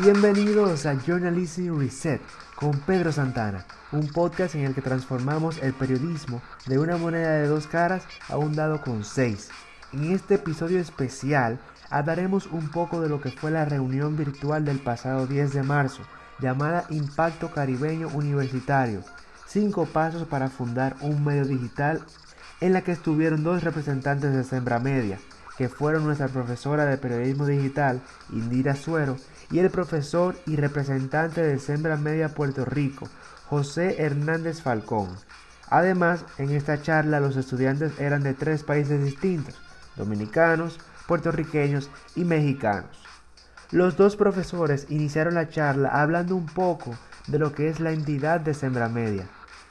Bienvenidos a Journalism Reset con Pedro Santana, un podcast en el que transformamos el periodismo de una moneda de dos caras a un dado con seis. En este episodio especial hablaremos un poco de lo que fue la reunión virtual del pasado 10 de marzo, llamada Impacto Caribeño Universitario, cinco pasos para fundar un medio digital en la que estuvieron dos representantes de Sembra Media, que fueron nuestra profesora de periodismo digital, Indira Suero, y el profesor y representante de Sembra Media Puerto Rico, José Hernández Falcón. Además, en esta charla los estudiantes eran de tres países distintos, dominicanos, puertorriqueños y mexicanos. Los dos profesores iniciaron la charla hablando un poco de lo que es la entidad de Sembra Media.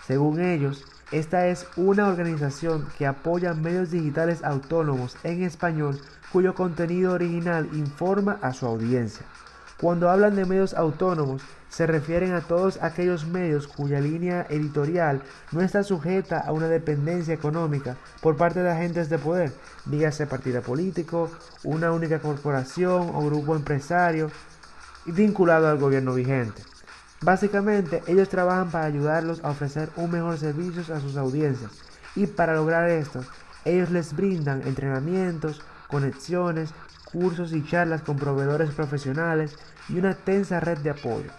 Según ellos, esta es una organización que apoya medios digitales autónomos en español cuyo contenido original informa a su audiencia. Cuando hablan de medios autónomos, se refieren a todos aquellos medios cuya línea editorial no está sujeta a una dependencia económica por parte de agentes de poder, dígase partido político, una única corporación o grupo empresario vinculado al gobierno vigente. Básicamente, ellos trabajan para ayudarlos a ofrecer un mejor servicio a sus audiencias y para lograr esto, ellos les brindan entrenamientos, conexiones, cursos y charlas con proveedores profesionales y una tensa red de apoyo.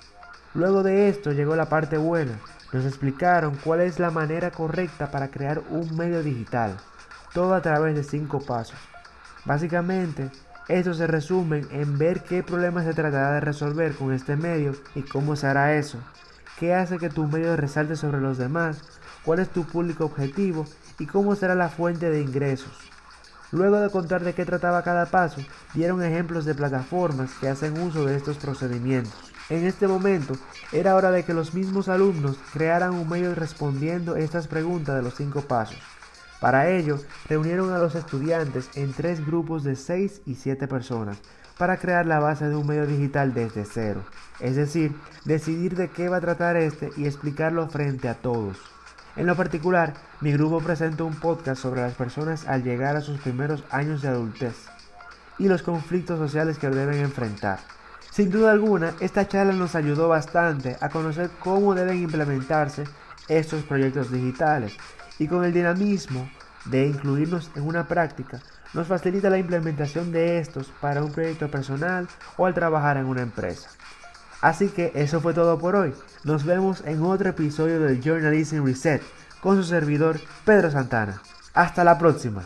Luego de esto llegó la parte buena. Nos explicaron cuál es la manera correcta para crear un medio digital, todo a través de cinco pasos. Básicamente, esto se resume en ver qué problemas se tratará de resolver con este medio y cómo se hará eso, qué hace que tu medio resalte sobre los demás, cuál es tu público objetivo y cómo será la fuente de ingresos. Luego de contar de qué trataba cada paso, dieron ejemplos de plataformas que hacen uso de estos procedimientos. En este momento, era hora de que los mismos alumnos crearan un medio respondiendo estas preguntas de los cinco pasos. Para ello, reunieron a los estudiantes en tres grupos de 6 y 7 personas para crear la base de un medio digital desde cero, es decir, decidir de qué va a tratar este y explicarlo frente a todos. En lo particular, mi grupo presenta un podcast sobre las personas al llegar a sus primeros años de adultez y los conflictos sociales que deben enfrentar. Sin duda alguna, esta charla nos ayudó bastante a conocer cómo deben implementarse estos proyectos digitales y con el dinamismo de incluirnos en una práctica, nos facilita la implementación de estos para un proyecto personal o al trabajar en una empresa. Así que eso fue todo por hoy. Nos vemos en otro episodio del Journalism Reset con su servidor Pedro Santana. Hasta la próxima.